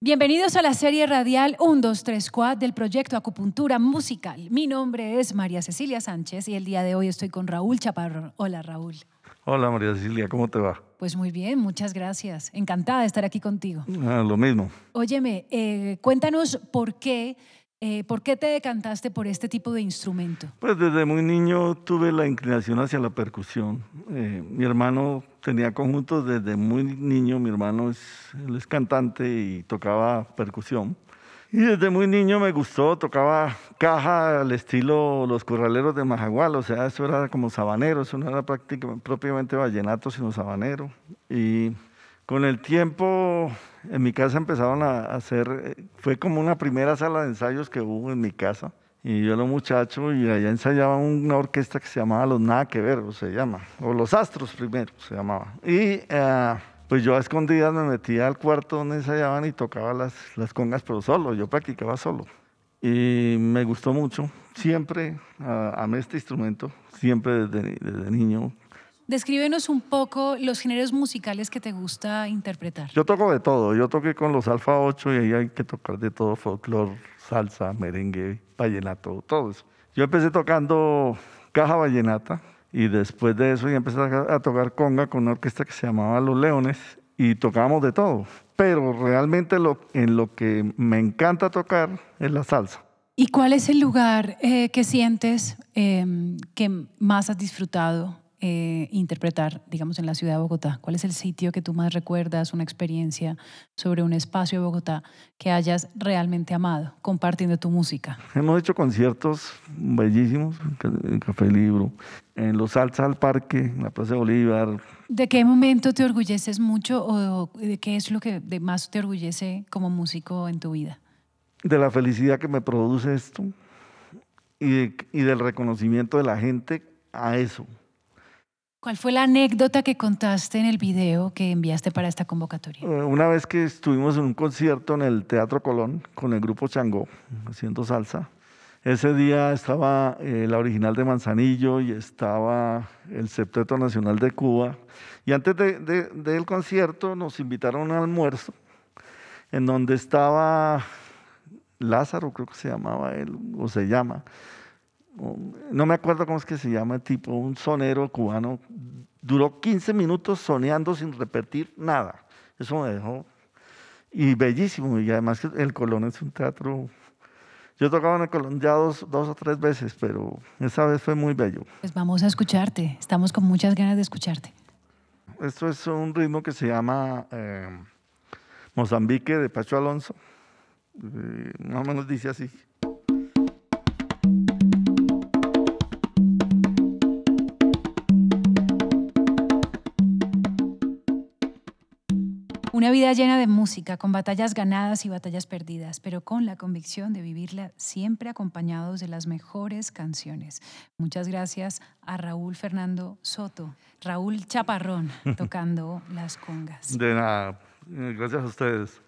Bienvenidos a la serie radial 1, 2, 3, 4 del proyecto Acupuntura Musical. Mi nombre es María Cecilia Sánchez y el día de hoy estoy con Raúl Chaparro. Hola Raúl. Hola María Cecilia, ¿cómo te va? Pues muy bien, muchas gracias. Encantada de estar aquí contigo. Ah, lo mismo. Óyeme, eh, cuéntanos por qué, eh, por qué te decantaste por este tipo de instrumento. Pues desde muy niño tuve la inclinación hacia la percusión. Eh, mi hermano tenía conjuntos desde muy niño, mi hermano es, él es cantante y tocaba percusión. Y desde muy niño me gustó, tocaba caja al estilo los corraleros de Majagual, o sea, eso era como sabanero, eso no era prácticamente, propiamente vallenato, sino sabanero. Y con el tiempo en mi casa empezaron a hacer, fue como una primera sala de ensayos que hubo en mi casa. Y yo era muchacho y allá ensayaba una orquesta que se llamaba Los Nada Que Ver, se llama, o Los Astros primero se llamaba. Y eh, pues yo a escondidas me metía al cuarto donde ensayaban y tocaba las, las congas, pero solo, yo practicaba solo. Y me gustó mucho, siempre uh, amé este instrumento, siempre desde, desde niño. Descríbenos un poco los géneros musicales que te gusta interpretar. Yo toco de todo, yo toqué con los Alfa 8 y ahí hay que tocar de todo, folclore, salsa, merengue, vallenato, todo eso. Yo empecé tocando caja vallenata y después de eso ya empecé a tocar conga con una orquesta que se llamaba Los Leones y tocábamos de todo. Pero realmente lo, en lo que me encanta tocar es la salsa. ¿Y cuál es el lugar eh, que sientes eh, que más has disfrutado eh, interpretar, digamos, en la ciudad de Bogotá? ¿Cuál es el sitio que tú más recuerdas, una experiencia sobre un espacio de Bogotá que hayas realmente amado compartiendo tu música? Hemos hecho conciertos bellísimos en Café Libro, en los Salsa al Parque, en la Plaza de Bolívar. ¿De qué momento te orgulleces mucho o de qué es lo que más te orgullece como músico en tu vida? De la felicidad que me produce esto y, de, y del reconocimiento de la gente a eso. ¿Cuál fue la anécdota que contaste en el video que enviaste para esta convocatoria? Una vez que estuvimos en un concierto en el Teatro Colón con el grupo Changó, haciendo salsa, ese día estaba eh, la original de Manzanillo y estaba el Septeto Nacional de Cuba. Y antes del de, de, concierto nos invitaron a un almuerzo en donde estaba Lázaro, creo que se llamaba él, o se llama, no me acuerdo cómo es que se llama el tipo, un sonero cubano, duró 15 minutos soneando sin repetir nada. Eso me dejó. Y bellísimo, y además el Colón es un teatro. Yo tocaba en el Colón ya dos, dos o tres veces, pero esa vez fue muy bello. Pues vamos a escucharte, estamos con muchas ganas de escucharte. Esto es un ritmo que se llama eh, Mozambique de Pacho Alonso. Eh, más o menos dice así. Una vida llena de música, con batallas ganadas y batallas perdidas, pero con la convicción de vivirla siempre acompañados de las mejores canciones. Muchas gracias a Raúl Fernando Soto, Raúl Chaparrón, tocando las congas. De nada, gracias a ustedes.